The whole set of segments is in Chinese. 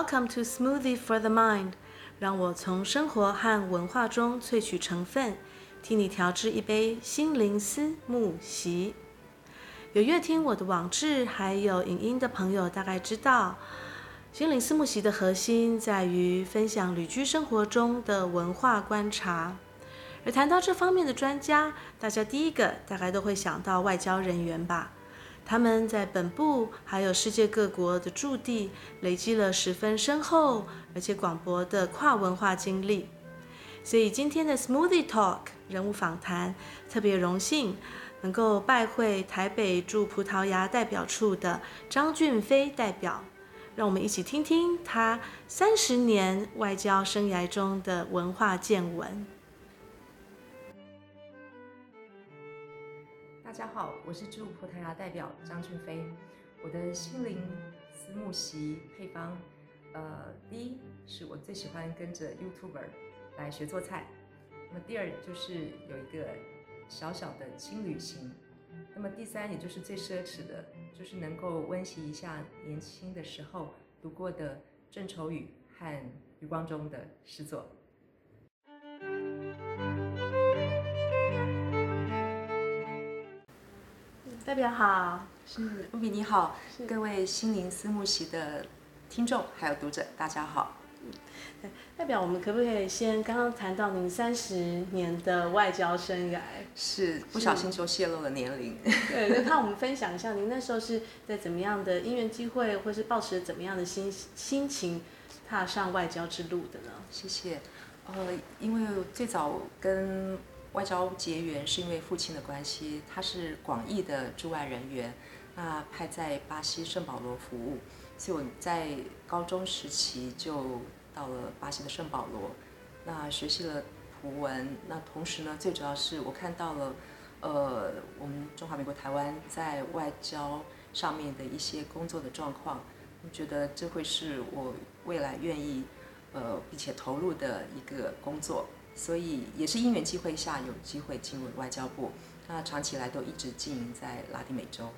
Welcome to Smoothie for the Mind，让我从生活和文化中萃取成分，替你调制一杯心灵思慕昔。有阅听我的网志还有影音的朋友，大概知道，心灵思慕昔的核心在于分享旅居生活中的文化观察。而谈到这方面的专家，大家第一个大概都会想到外交人员吧？他们在本部还有世界各国的驻地，累积了十分深厚而且广博的跨文化经历。所以今天的 Smoothie Talk 人物访谈，特别荣幸能够拜会台北驻葡萄牙代表处的张俊飞代表，让我们一起听听他三十年外交生涯中的文化见闻。大家好，我是驻葡萄牙代表张俊飞。我的心灵思慕昔配方，呃，第一是我最喜欢跟着 YouTuber 来学做菜。那么第二就是有一个小小的轻旅行。那么第三，也就是最奢侈的，就是能够温习一下年轻的时候读过的郑愁予和余光中的诗作。代表好，是露比你好，各位心灵私募席的听众还有读者，大家好。对，代表我们可不可以先刚刚谈到您三十年的外交生涯？是不小心就泄露了年龄。对，那我们分享一下，您那时候是在怎么样的因缘机会，或是抱持怎么样的心心情踏上外交之路的呢？谢谢。呃，因为最早跟外交结缘是因为父亲的关系，他是广义的驻外人员，那派在巴西圣保罗服务，所以我在高中时期就到了巴西的圣保罗，那学习了葡文，那同时呢，最主要是我看到了，呃，我们中华民国台湾在外交上面的一些工作的状况，我觉得这会是我未来愿意，呃，并且投入的一个工作。所以也是因缘机会下有机会进入外交部，那长期来都一直经营在拉丁美洲。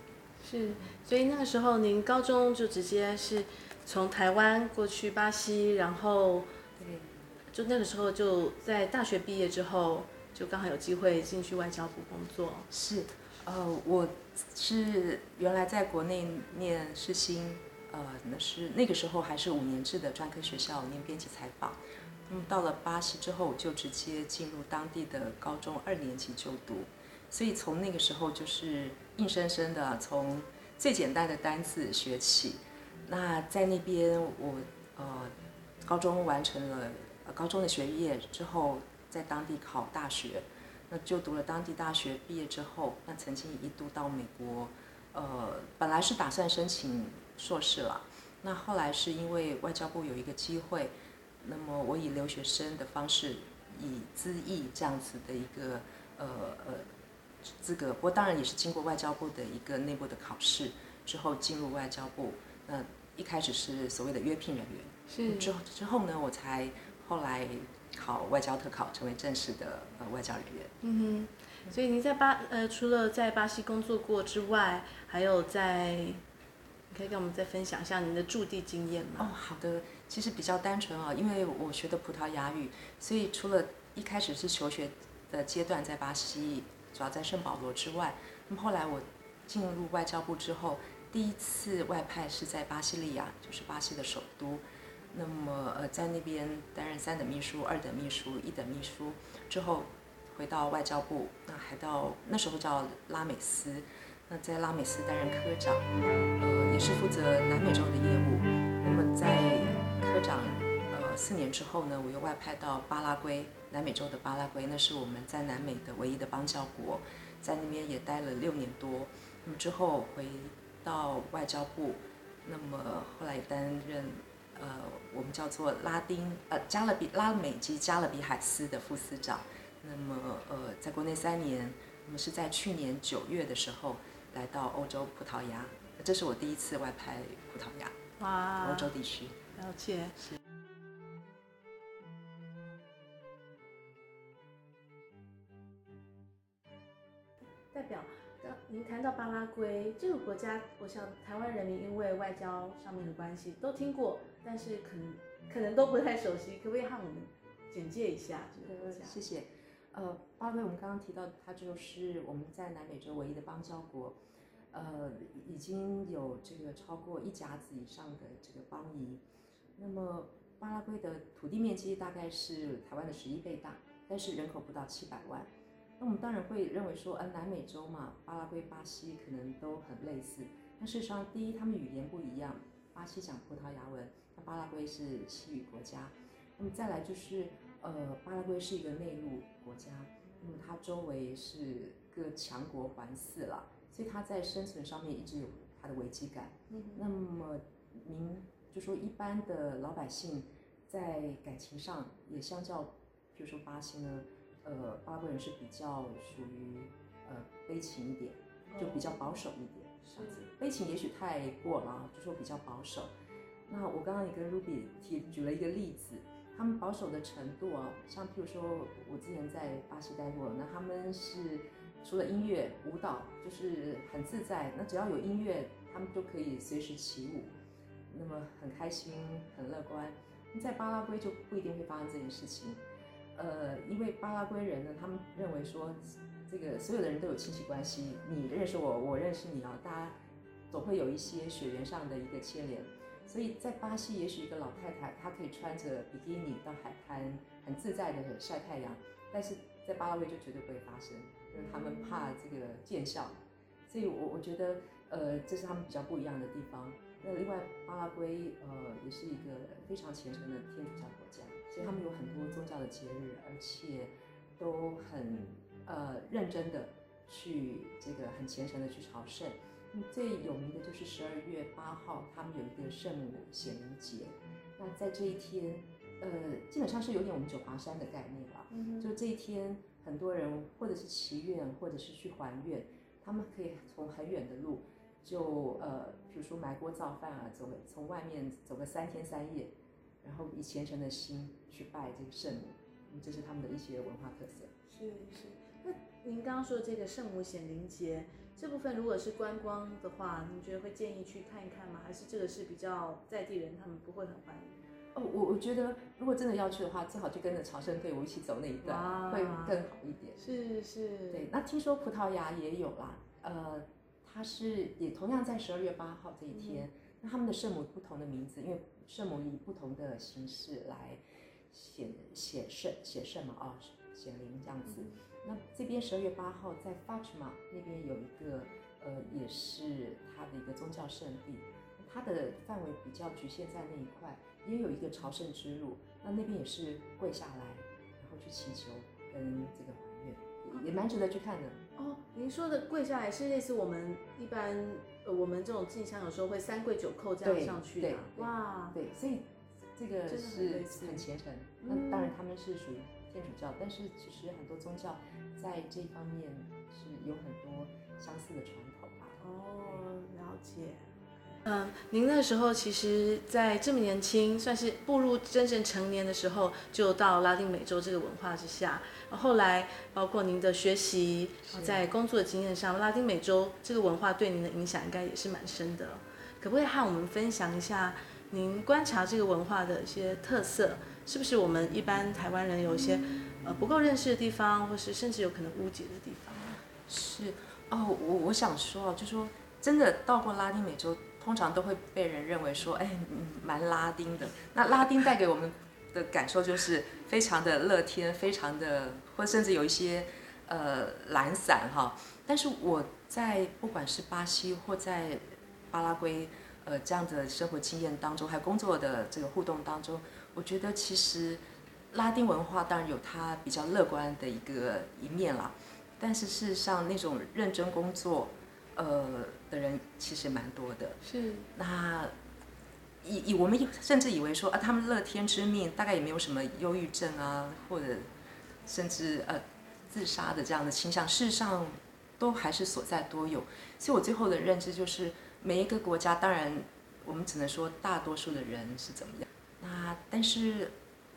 是，所以那个时候您高中就直接是从台湾过去巴西，然后对，就那个时候就在大学毕业之后，就刚好有机会进去外交部工作。是，呃，我是原来在国内念世新，呃，那是那个时候还是五年制的专科学校念编辑采访。嗯，到了巴西之后，我就直接进入当地的高中二年级就读，所以从那个时候就是硬生生的从最简单的单字学起。那在那边我呃高中完成了高中的学业之后，在当地考大学，那就读了当地大学。毕业之后，那曾经一度到美国，呃，本来是打算申请硕士了，那后来是因为外交部有一个机会。那么我以留学生的方式，以资译这样子的一个呃呃资格，不过当然也是经过外交部的一个内部的考试之后进入外交部。那一开始是所谓的约聘人员，是之后之后呢，我才后来考外交特考，成为正式的呃外交人员。嗯哼，所以您在巴呃除了在巴西工作过之外，还有在。你可以跟我们再分享一下您的驻地经验吗？哦，好的，其实比较单纯啊，因为我学的葡萄牙语，所以除了一开始是求学的阶段在巴西，主要在圣保罗之外，那么后来我进入外交部之后，第一次外派是在巴西利亚，就是巴西的首都，那么呃在那边担任三等秘书、二等秘书、一等秘书之后，回到外交部，那还到那时候叫拉美斯。那在拉美斯担任科长，呃，也是负责南美洲的业务。那么在长呃四年之后呢，我又外派到巴拉圭，南美洲的巴拉圭，那是我们在南美的唯一的邦交国，在那边也待了六年多。那么之后回到外交部，那么后来也担任呃我们叫做拉丁呃加勒比拉美及加勒比海司的副司长。那么呃在国内三年，那么是在去年九月的时候。来到欧洲葡萄牙，这是我第一次外派葡萄牙，哇，欧洲地区。了解。是。代表，刚您谈到巴拉圭这个国家，我想台湾人民因为外交上面的关系都听过，但是可能可能都不太熟悉，可不可以和我们简介一下这个国家？谢谢。呃，巴拉圭我们刚刚提到，它就是我们在南美洲唯一的邦交国，呃，已经有这个超过一甲子以上的这个邦谊。那么巴拉圭的土地面积大概是台湾的十一倍大，但是人口不到七百万。那我们当然会认为说，呃，南美洲嘛，巴拉圭、巴西可能都很类似。但事实上，第一，他们语言不一样，巴西讲葡萄牙文，那巴拉圭是西语国家。那么再来就是。呃，巴拉圭是一个内陆国家，那么它周围是各强国环伺了，所以它在生存上面一直有它的危机感。嗯，那么您就说一般的老百姓在感情上也相较，比如说巴西呢，呃，巴拉圭人是比较属于呃悲情一点，就比较保守一点，这样子。悲情也许太过了，就说比较保守。那我刚刚也跟 Ruby 提举了一个例子。他们保守的程度啊，像譬如说，我之前在巴西待过，那他们是除了音乐、舞蹈，就是很自在。那只要有音乐，他们都可以随时起舞，那么很开心、很乐观。在巴拉圭就不一定会发生这件事情，呃，因为巴拉圭人呢，他们认为说，这个所有的人都有亲戚关系，你认识我，我认识你啊，大家总会有一些血缘上的一个牵连。所以在巴西，也许一个老太太她可以穿着比基尼到海滩，很自在的晒太阳，但是在巴拉圭就绝对不会发生，因为他们怕这个见效。所以我我觉得，呃，这是他们比较不一样的地方。那另外，巴拉圭呃也是一个非常虔诚的天主教国家，所以他们有很多宗教的节日，而且都很呃认真的去这个很虔诚的去朝圣。最有名的就是十二月八号，他们有一个圣母显灵节。那在这一天，呃，基本上是有点我们九华山的概念了。嗯。就这一天，很多人或者是祈愿，或者是去还愿，他们可以从很远的路，就呃，比如说买锅造饭啊，走从外面走个三天三夜，然后以虔诚的心去拜这个圣母。嗯，这是他们的一些文化特色。是是。那您刚刚说的这个圣母显灵节这部分，如果是观光的话，您觉得会建议去看一看吗？还是这个是比较在地人他们不会很欢迎？哦，我我觉得如果真的要去的话，最好就跟着朝圣队伍一起走那一段，会更好一点。是是。对，那听说葡萄牙也有啦，呃，它是也同样在十二月八号这一天，嗯、那他们的圣母不同的名字，因为圣母以不同的形式来显显圣显圣嘛，啊、哦，显灵这样子。嗯那这边十二月八号在 Fatima 那边有一个，呃，也是他的一个宗教圣地，它的范围比较局限在那一块，也有一个朝圣之路，那那边也是跪下来，然后去祈求跟这个还愿，也蛮值得去看的。哦，您说的跪下来是类似我们一般，呃，我们这种进香有时候会三跪九叩这样上去的。哇，对，所以这个是很虔诚。那当然他们是属于。天主教，但是其实很多宗教在这方面是有很多相似的传统吧。哦，了解。嗯，您那时候其实，在这么年轻，算是步入真正成年的时候，就到拉丁美洲这个文化之下。后来，包括您的学习，在工作的经验上，拉丁美洲这个文化对您的影响应该也是蛮深的。可不可以和我们分享一下您观察这个文化的一些特色？是不是我们一般台湾人有一些呃不够认识的地方，或是甚至有可能误解的地方？是哦，我我想说，就说真的到过拉丁美洲，通常都会被人认为说，哎，蛮拉丁的。那拉丁带给我们的感受就是非常的乐天，非常的，或甚至有一些呃懒散哈。但是我在不管是巴西或在巴拉圭，呃这样的生活经验当中，还有工作的这个互动当中。我觉得其实拉丁文化当然有它比较乐观的一个一面啦，但是事实上那种认真工作，呃的人其实蛮多的。是。那以以我们甚至以为说啊，他们乐天知命，大概也没有什么忧郁症啊，或者甚至呃自杀的这样的倾向。事实上都还是所在多有。所以我最后的认知就是，每一个国家当然我们只能说大多数的人是怎么样。那但是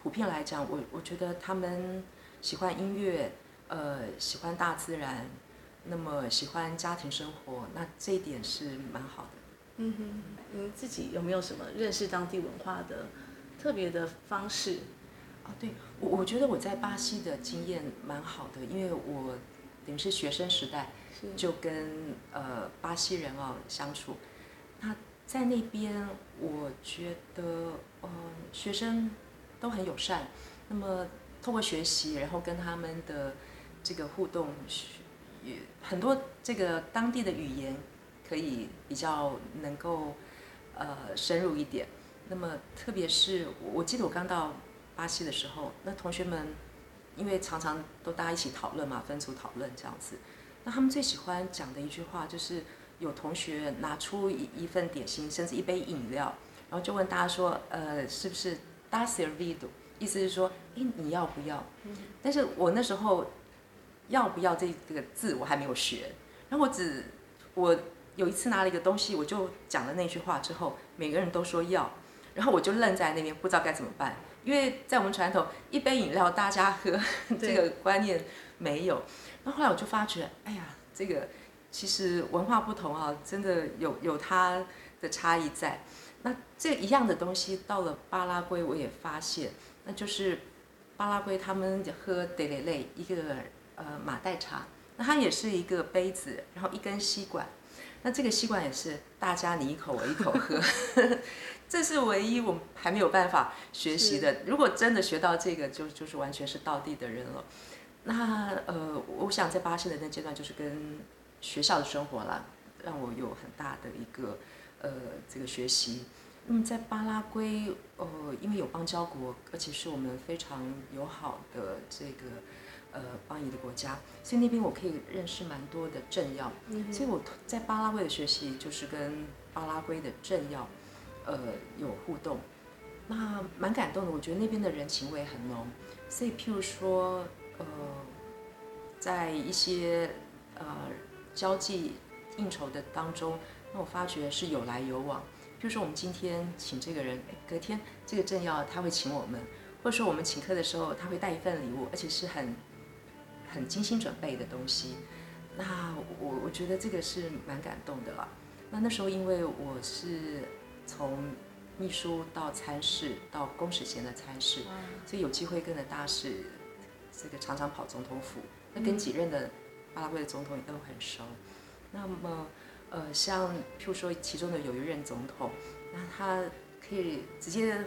普遍来讲，我我觉得他们喜欢音乐，呃，喜欢大自然，那么喜欢家庭生活，那这一点是蛮好的。嗯哼，你自己有没有什么认识当地文化的特别的方式？哦，对，我我觉得我在巴西的经验蛮好的，因为我等于是学生时代就跟呃巴西人哦相处。那在那边，我觉得呃学生都很友善。那么通过学习，然后跟他们的这个互动，很多这个当地的语言可以比较能够呃深入一点。那么特别是我记得我刚到。巴西的时候，那同学们因为常常都大家一起讨论嘛，分组讨论这样子。那他们最喜欢讲的一句话就是，有同学拿出一一份点心，甚至一杯饮料，然后就问大家说，呃，是不是 “dá servido”？意思是说，诶，你要不要？但是我那时候要不要这个字我还没有学，然后我只我有一次拿了一个东西，我就讲了那句话之后，每个人都说要，然后我就愣在那边，不知道该怎么办。因为在我们传统，一杯饮料大家喝这个观念没有。那后来我就发觉，哎呀，这个其实文化不同啊，真的有有它的差异在。那这一样的东西到了巴拉圭，我也发现，那就是巴拉圭他们喝德蕾蕾一个呃马黛茶，那它也是一个杯子，然后一根吸管，那这个吸管也是大家你一口我一口喝。这是唯一我们还没有办法学习的。如果真的学到这个，就就是完全是道地的人了。那呃，我想在巴西的那阶段，就是跟学校的生活啦，让我有很大的一个呃这个学习。那么在巴拉圭，呃，因为有邦交国，而且是我们非常友好的这个呃邦以的国家，所以那边我可以认识蛮多的政要。嗯。所以我在巴拉圭的学习就是跟巴拉圭的政要。呃，有互动，那蛮感动的。我觉得那边的人情味很浓，所以譬如说，呃，在一些呃交际应酬的当中，那我发觉是有来有往。譬如说，我们今天请这个人，隔天这个政要他会请我们，或者说我们请客的时候，他会带一份礼物，而且是很很精心准备的东西。那我我觉得这个是蛮感动的了。那那时候因为我是。从秘书到参事到公使衔的参事，所以有机会跟着大使，这个常常跑总统府，那跟几任的巴拉圭的总统也都很熟。那么，呃，像譬如说其中的有一任总统，那他可以直接，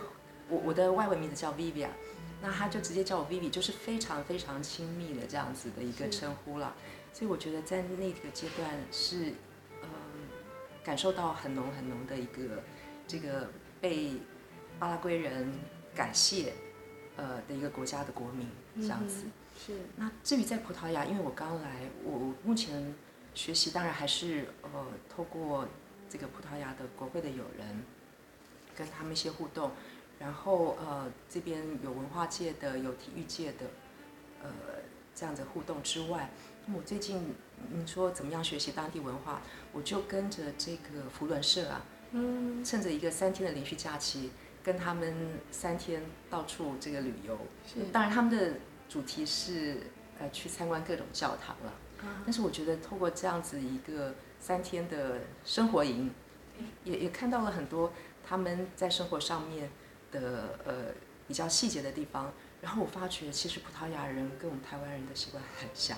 我我的外文名字叫 Vivian，那他就直接叫我 Vivi，就是非常非常亲密的这样子的一个称呼了。所以我觉得在那个阶段是，嗯，感受到很浓很浓的一个。这个被巴拉圭人感谢，呃的一个国家的国民这样子。是。那至于在葡萄牙，因为我刚来，我目前学习当然还是呃透过这个葡萄牙的国会的友人，跟他们一些互动，然后呃这边有文化界的，有体育界的，呃这样子互动之外，那么我最近你说怎么样学习当地文化，我就跟着这个福伦社啊。嗯，趁着一个三天的连续假期，跟他们三天到处这个旅游。是，当然他们的主题是呃去参观各种教堂了。啊，但是我觉得透过这样子一个三天的生活营，也也看到了很多他们在生活上面的呃比较细节的地方。然后我发觉其实葡萄牙人跟我们台湾人的习惯很像。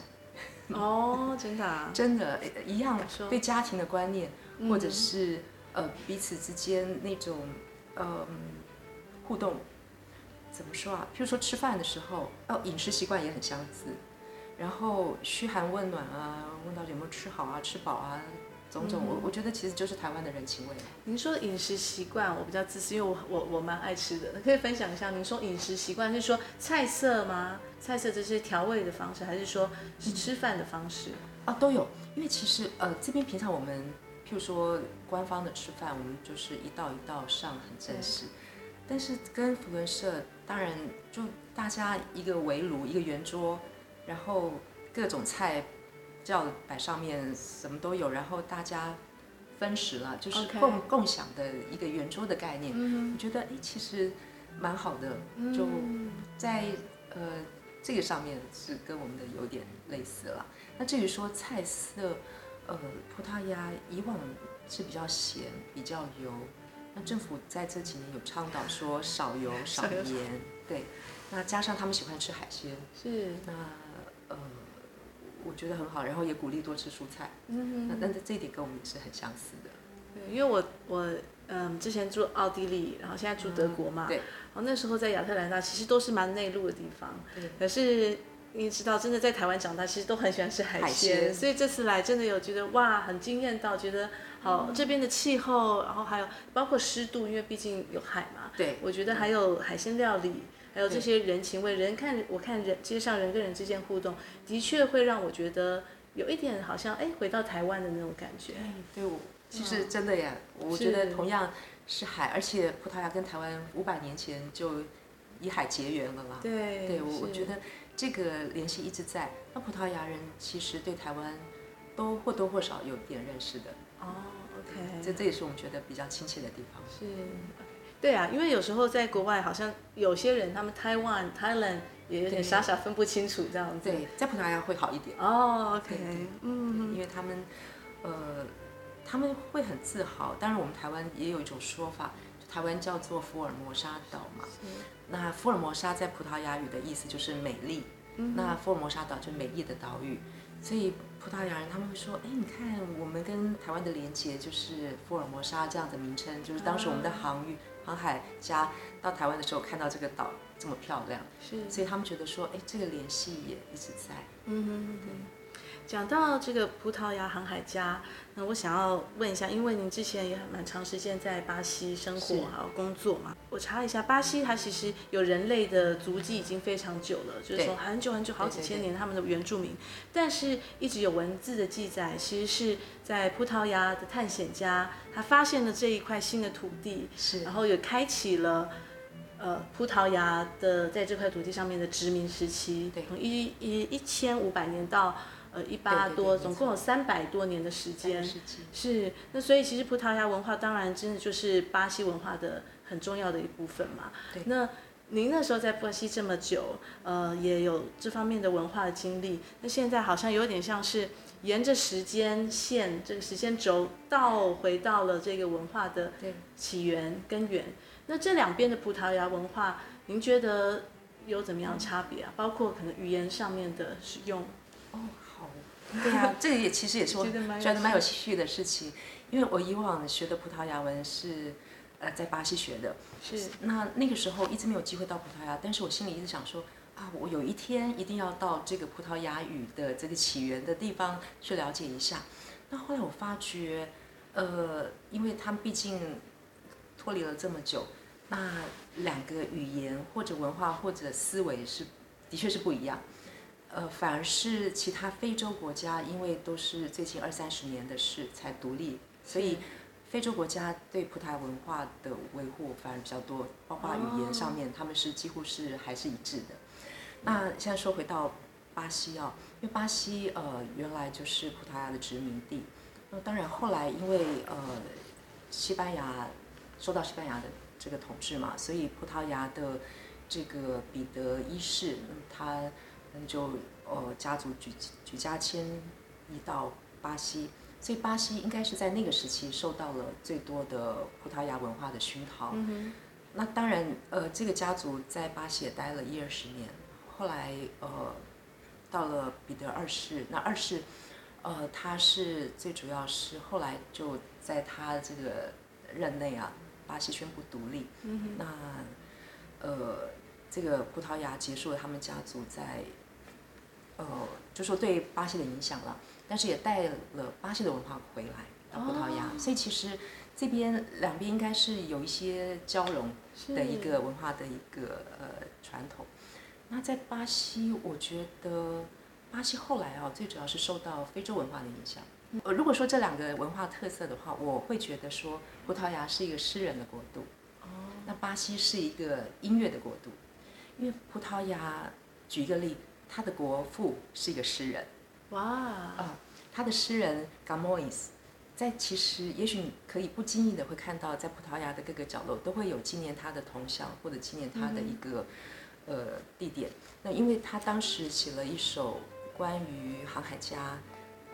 哦，真的啊？真的，一样对家庭的观念，或者是。呃，彼此之间那种，呃，互动，怎么说啊？譬如说吃饭的时候，哦，饮食习惯也很相似，然后嘘寒问暖啊，问到底有没有吃好啊、吃饱啊，种种，我、嗯、我觉得其实就是台湾的人情味。您说饮食习惯，我比较自私，因为我我我蛮爱吃的，可以分享一下。您说饮食习惯是说菜色吗？菜色这些调味的方式，还是说是吃饭的方式？啊，都有。因为其实呃，这边平常我们。譬如说官方的吃饭，我们就是一道一道上，很正式。但是跟福伦社，当然就大家一个围炉，一个圆桌，然后各种菜叫摆上面，什么都有，然后大家分食了，就是共、okay. 共享的一个圆桌的概念。我觉得哎，其实蛮好的。就在呃这个上面是跟我们的有点类似了。那至于说菜色，呃，葡萄牙以往是比较咸，比较油。那政府在这几年有倡导说少油少盐，对。那加上他们喜欢吃海鲜，是。那呃，我觉得很好，然后也鼓励多吃蔬菜。嗯，那但是这一点跟我们也是很相似的。对，因为我我嗯之前住奥地利，然后现在住德国嘛。嗯、对。然后那时候在亚特兰大，其实都是蛮内陆的地方。对。可是你知道，真的在台湾长大，其实都很喜欢吃海鲜。海鲜。所以这次来真的有觉得哇，很惊艳到，觉得。好，嗯、这边的气候，然后还有包括湿度，因为毕竟有海嘛。对。我觉得还有海鲜料理，还有这些人情味，人看我看人街上人跟人之间互动，的确会让我觉得有一点好像哎回到台湾的那种感觉。对，我其实真的呀，我觉得同样是海，而且葡萄牙跟台湾五百年前就以海结缘了嘛。对。对，我我觉得这个联系一直在。那葡萄牙人其实对台湾都或多或少有点认识的。哦、oh，OK，这这也是我们觉得比较亲切的地方。是，对啊，因为有时候在国外，好像有些人他们台湾、Thailand 也有点傻傻分不清楚这样子。对，在葡萄牙会好一点。哦、oh，OK，嗯，因为他们，呃，他们会很自豪。当然，我们台湾也有一种说法，台湾叫做福尔摩沙岛嘛。那福尔摩沙在葡萄牙语的意思就是美丽。嗯。那福尔摩沙岛就是美丽的岛屿，所以。葡萄牙人他们会说：“哎，你看我们跟台湾的连接就是福尔摩沙这样的名称，就是当时我们的航运航海家到台湾的时候看到这个岛这么漂亮，是，所以他们觉得说，哎，这个联系也一直在。”嗯哼，对。讲到这个葡萄牙航海家，那我想要问一下，因为您之前也蛮长时间在巴西生活还有工作嘛，我查了一下，巴西它其实有人类的足迹已经非常久了，就是从很久很久好几千年他们的原住民，但是一直有文字的记载，其实是在葡萄牙的探险家他发现了这一块新的土地，是，然后也开启了呃葡萄牙的在这块土地上面的殖民时期，对，从一一一千五百年到。呃，一八多，总共有三百多年的时间，是。那所以其实葡萄牙文化当然真的就是巴西文化的很重要的一部分嘛。对。那您那时候在巴西这么久，呃，也有这方面的文化的经历。那现在好像有点像是沿着时间线这个时间轴倒回到了这个文化的起源根源。那这两边的葡萄牙文化，您觉得有怎么样差别啊？包括可能语言上面的使用。哦。对呀、啊，这个也其实也是我觉得蛮有趣的事情，因为我以往学的葡萄牙文是，呃，在巴西学的，是。那那个时候一直没有机会到葡萄牙，但是我心里一直想说，啊，我有一天一定要到这个葡萄牙语的这个起源的地方去了解一下。那后来我发觉，呃，因为他们毕竟脱离了这么久，那两个语言或者文化或者思维是的确是不一样。呃，反而是其他非洲国家，因为都是最近二三十年的事才独立，所以非洲国家对葡萄牙文化的维护反而比较多，包括语言上面，他们是几乎是还是一致的。那现在说回到巴西啊，因为巴西呃原来就是葡萄牙的殖民地，那当然后来因为呃西班牙受到西班牙的这个统治嘛，所以葡萄牙的这个彼得一世他。那就呃家族举举家迁移到巴西，所以巴西应该是在那个时期受到了最多的葡萄牙文化的熏陶。嗯、那当然呃这个家族在巴西也待了一二十年，后来呃到了彼得二世，那二世呃他是最主要是后来就在他这个任内啊，巴西宣布独立。嗯、那呃这个葡萄牙结束了他们家族在。呃，就说对巴西的影响了，但是也带了巴西的文化回来到葡萄牙，哦，所以其实这边两边应该是有一些交融的一个文化的一个呃传统。那在巴西，我觉得巴西后来啊，最主要是受到非洲文化的影响。呃，如果说这两个文化特色的话，我会觉得说葡萄牙是一个诗人的国度，哦，那巴西是一个音乐的国度，因为葡萄牙，举一个例。他的国父是一个诗人，哇！啊，他的诗人 Gamois，在其实也许你可以不经意的会看到，在葡萄牙的各个角落都会有纪念他的铜像或者纪念他的一个、嗯、呃地点。那因为他当时写了一首关于航海家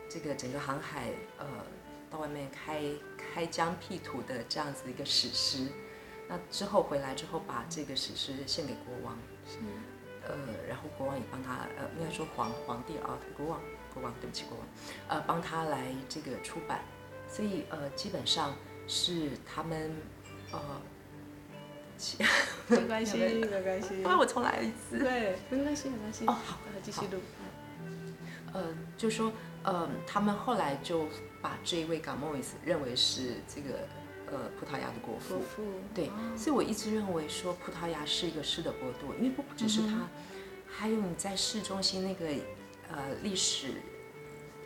这个整个航海呃到外面开开疆辟土的这样子一个史诗。那之后回来之后，把这个史诗献给国王，是，呃，然后国王也帮他，呃，应该说皇皇帝啊，国王，国王，对不起，国王，呃，帮他来这个出版，所以呃，基本上是他们，呃，没关系，没关系，那我重来一次，对，没关系，没关系，哦，好，继续录，呃，就说，呃，他们后来就把这一位 Camões 认为是这个。呃，葡萄牙的国父，对，哦、所以我一直认为说葡萄牙是一个诗的国度，因为不只是它，嗯、还有你在市中心那个呃历史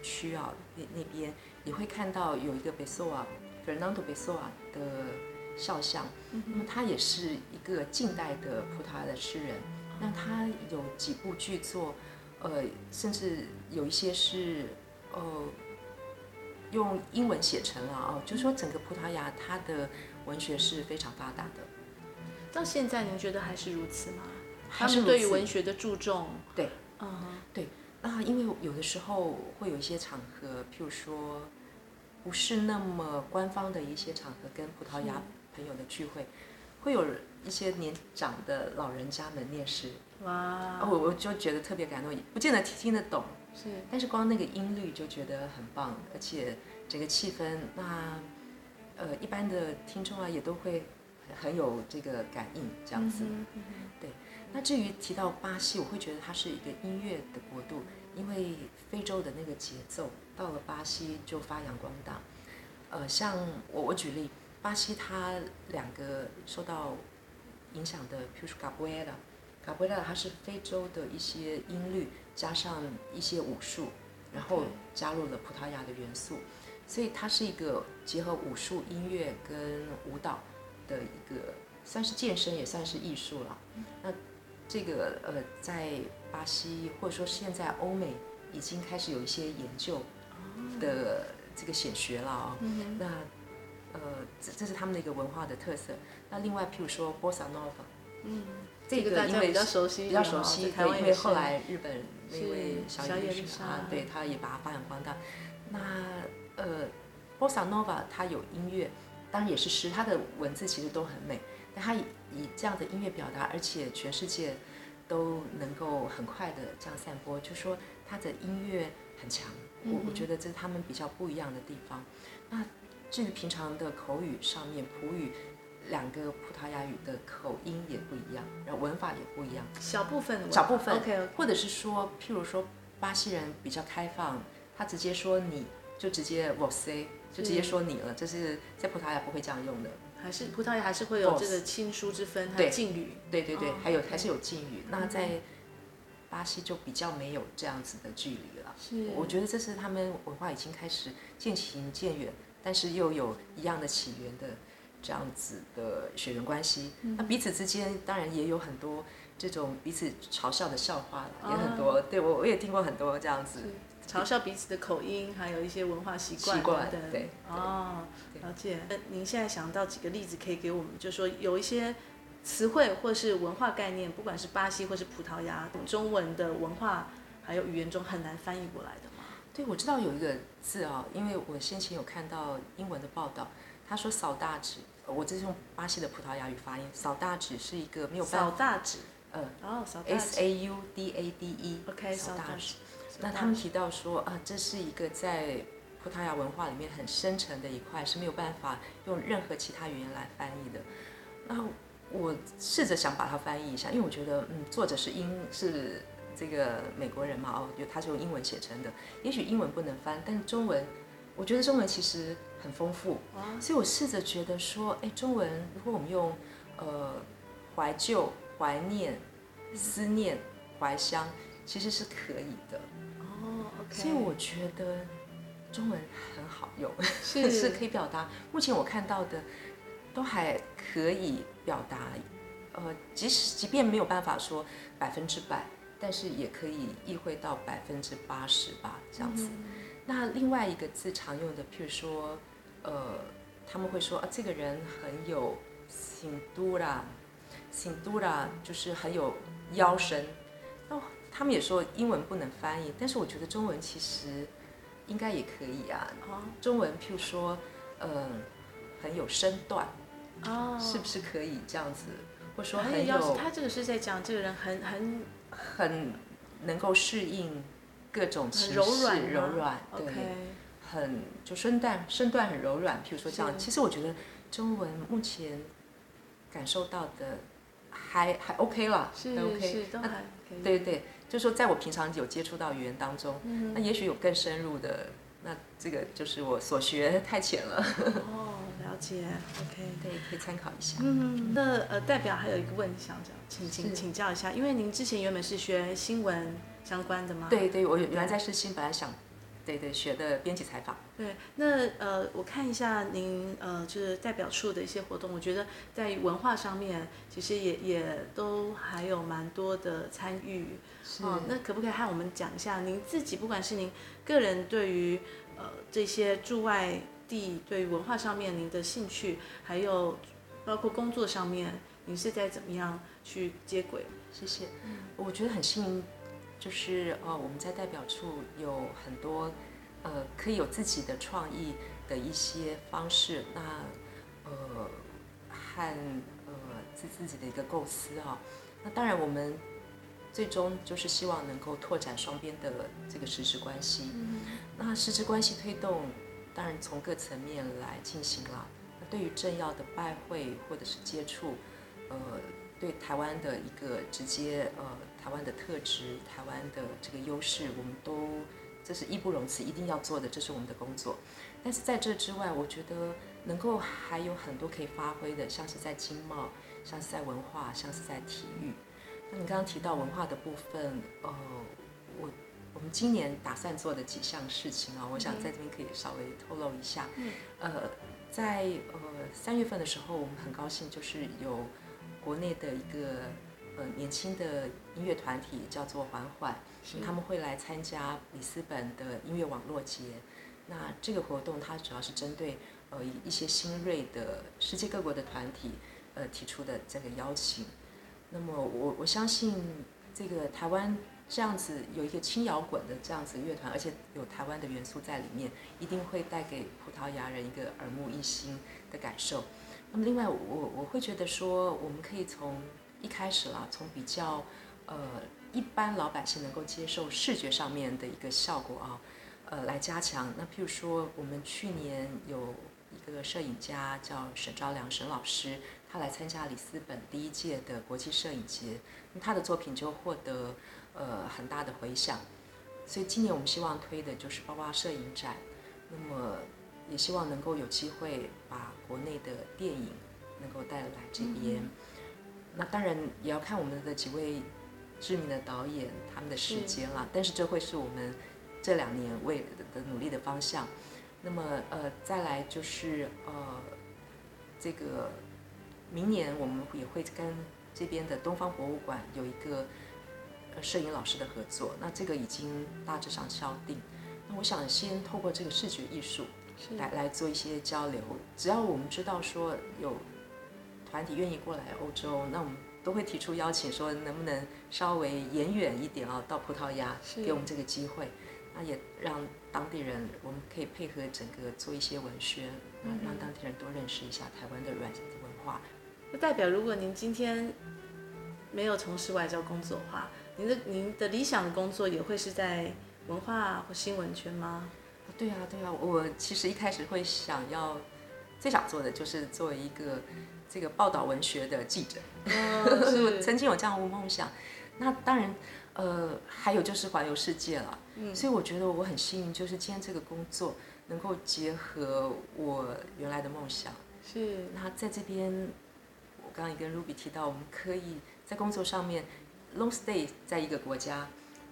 区啊那那边，你会看到有一个贝索瓦，Fernando Pessoa 的肖像，嗯、那么他也是一个近代的葡萄牙的诗人，嗯、那他有几部剧作，呃，甚至有一些是呃。用英文写成了哦，就是说整个葡萄牙它的文学是非常发达的。到现在您觉得还是如此吗？还是对于文学的注重？对，嗯、uh，huh. 对。那因为有的时候会有一些场合，譬如说不是那么官方的一些场合，跟葡萄牙朋友的聚会，会有一些年长的老人家们念诗。哇！我我就觉得特别感动，不见得听得懂。是，但是光那个音律就觉得很棒，而且整个气氛，那呃一般的听众啊也都会很有这个感应，这样子。嗯嗯、对，那至于提到巴西，我会觉得它是一个音乐的国度，因为非洲的那个节奏到了巴西就发扬光大。呃，像我我举例，巴西它两个受到影响的，譬如说卡布埃拉，卡布埃拉它是非洲的一些音律。加上一些武术，然后加入了葡萄牙的元素，所以它是一个结合武术、音乐跟舞蹈的一个，算是健身也算是艺术了。那这个呃，在巴西或者说现在欧美已经开始有一些研究的这个显学了啊、哦。那呃，这这是他们的一个文化的特色。那另外，譬如说波萨诺瓦，嗯。这个因为比较熟悉，比较熟悉，对，因为后来日本那位小野丽莎，对，他也把它发扬光大。那呃，波萨诺瓦它有音乐，当然也是诗，它的文字其实都很美，但它以这样的音乐表达，而且全世界都能够很快的这样散播，就说它的音乐很强。我我觉得这是他们比较不一样的地方。那至于平常的口语上面，普语。两个葡萄牙语的口音也不一样，然后文法也不一样，小部分，小部分，OK，, okay. 或者是说，譬如说，巴西人比较开放，他直接说你就直接 você，就直接说你了，这是在葡萄牙不会这样用的，还是葡萄牙还是会有这个亲疏之分，还有敬语，对对对，对，还有还是有敬语，那在巴西就比较没有这样子的距离了，是，我觉得这是他们文化已经开始渐行渐远，但是又有一样的起源的。这样子的血缘关系，那彼此之间当然也有很多这种彼此嘲笑的笑话了，也很多。对我我也听过很多这样子嘲笑彼此的口音，还有一些文化习惯等等。对哦，了解。那您现在想到几个例子可以给我们？就是说有一些词汇或是文化概念，不管是巴西或是葡萄牙中文的文化还有语言中很难翻译过来的吗？对，我知道有一个字啊，因为我先前有看到英文的报道。他说 “saudade”，我这是用巴西的葡萄牙语发音。“saudade” 是一个没有办法。saudade 呃，哦，“s a u d a d e”。OK，saudade。那他们提到说啊，这是一个在葡萄牙文化里面很深沉的一块，是没有办法用任何其他语言来翻译的。那我试着想把它翻译一下，因为我觉得，嗯，作者是英是这个美国人嘛，哦，就他是用英文写成的。也许英文不能翻，但是中文，我觉得中文其实。很丰富，所以我试着觉得说，哎，中文如果我们用，呃，怀旧、怀念、思念、怀乡，其实是可以的。哦，OK。所以我觉得中文很好用，是，是可以表达。目前我看到的都还可以表达，呃，即使即便没有办法说百分之百，但是也可以意会到百分之八十吧，这样子。嗯、那另外一个字常用的，譬如说。呃，他们会说啊，这个人很有 cintura，cintura 就是很有腰身。哦，他们也说英文不能翻译，但是我觉得中文其实应该也可以啊。哦，中文譬如说，嗯、呃，很有身段，哦，是不是可以这样子？或者说很有，他这个是在讲这个人很很很能够适应各种柔软，柔软，对，okay. 很就身段身段很柔软。譬如说这样，其实我觉得中文目前感受到的。还还 OK 了，是还 OK，是都还可以。对对，就是说在我平常有接触到语言当中，嗯、那也许有更深入的，那这个就是我所学太浅了。哦，了解，OK，对，可以参考一下。嗯，那呃，代表还有一个问题想讲，请请请教一下，因为您之前原本是学新闻相关的吗？对对，我原来在世新，本来想。对对，学的编辑采访。对，那呃，我看一下您呃，就是代表处的一些活动，我觉得在文化上面，其实也也都还有蛮多的参与。是。哦，那可不可以和我们讲一下您自己，不管是您个人对于呃这些驻外地对于文化上面您的兴趣，还有包括工作上面，您是在怎么样去接轨？谢谢。嗯，我觉得很幸运。就是呃，我们在代表处有很多呃，可以有自己的创意的一些方式，那呃和呃自自己的一个构思啊。那当然，我们最终就是希望能够拓展双边的这个实质关系。嗯。那实质关系推动，当然从各层面来进行了。那对于政要的拜会或者是接触，呃，对台湾的一个直接呃。台湾的特质，台湾的这个优势，我们都这是义不容辞，一定要做的，这是我们的工作。但是在这之外，我觉得能够还有很多可以发挥的，像是在经贸，像是在文化，像是在体育。那你刚刚提到文化的部分，呃，我我们今年打算做的几项事情啊，我想在这边可以稍微透露一下。嗯。呃，在呃三月份的时候，我们很高兴，就是有国内的一个。呃，年轻的音乐团体叫做缓缓，他们会来参加里斯本的音乐网络节。那这个活动它主要是针对呃一些新锐的世界各国的团体呃提出的这个邀请。那么我我相信这个台湾这样子有一个轻摇滚的这样子乐团，而且有台湾的元素在里面，一定会带给葡萄牙人一个耳目一新的感受。那么另外我我会觉得说我们可以从一开始啦，从比较，呃，一般老百姓能够接受视觉上面的一个效果啊，呃，来加强。那譬如说，我们去年有一个摄影家叫沈昭良沈老师，他来参加里斯本第一届的国际摄影节，那他的作品就获得呃很大的回响。所以今年我们希望推的就是包括摄影展，那么也希望能够有机会把国内的电影能够带来这边。那当然也要看我们的几位知名的导演他们的时间了，但是这会是我们这两年为的努力的方向。那么呃，再来就是呃，这个明年我们也会跟这边的东方博物馆有一个摄影老师的合作，那这个已经大致上敲定。那我想先透过这个视觉艺术来来做一些交流，只要我们知道说有。团体愿意过来欧洲，那我们都会提出邀请，说能不能稍微延远一点啊，到葡萄牙给我们这个机会，那也让当地人，我们可以配合整个做一些文宣，嗯，让当地人多认识一下台湾的软文化。那代表，如果您今天没有从事外交工作的话，您的您的理想的工作也会是在文化或新闻圈吗？对啊，对啊，我其实一开始会想要最想做的就是做一个。这个报道文学的记者，曾经有这样的梦想。那当然，呃，还有就是环游世界了。嗯，所以我觉得我很幸运，就是今天这个工作能够结合我原来的梦想。是。那在这边，我刚刚也跟 Ruby 提到，我们可以在工作上面 long stay 在一个国家，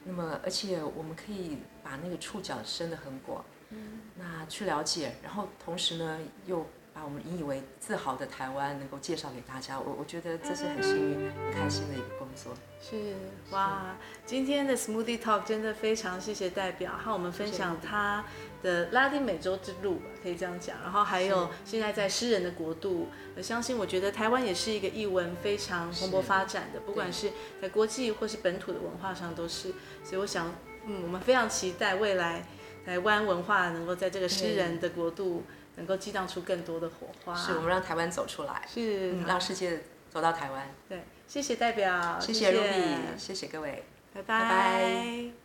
那么而且我们可以把那个触角伸得很广。嗯。那去了解，然后同时呢又。把我们引以为自豪的台湾能够介绍给大家，我我觉得这是很幸运、很开心的一个工作。是哇，今天的 Smoothie Talk 真的非常谢谢代表和我们分享他的拉丁美洲之路，可以这样讲。然后还有现在在诗人的国度，我相信我觉得台湾也是一个译文非常蓬勃发展的，不管是在国际或是本土的文化上都是。所以我想，嗯，我们非常期待未来台湾文化能够在这个诗人的国度。能够激荡出更多的火花，是我们让台湾走出来，是、嗯、让世界走到台湾。对，谢谢代表，谢谢 Ruby，谢谢各位，拜拜。拜拜。